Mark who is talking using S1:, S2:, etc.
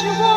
S1: 是我。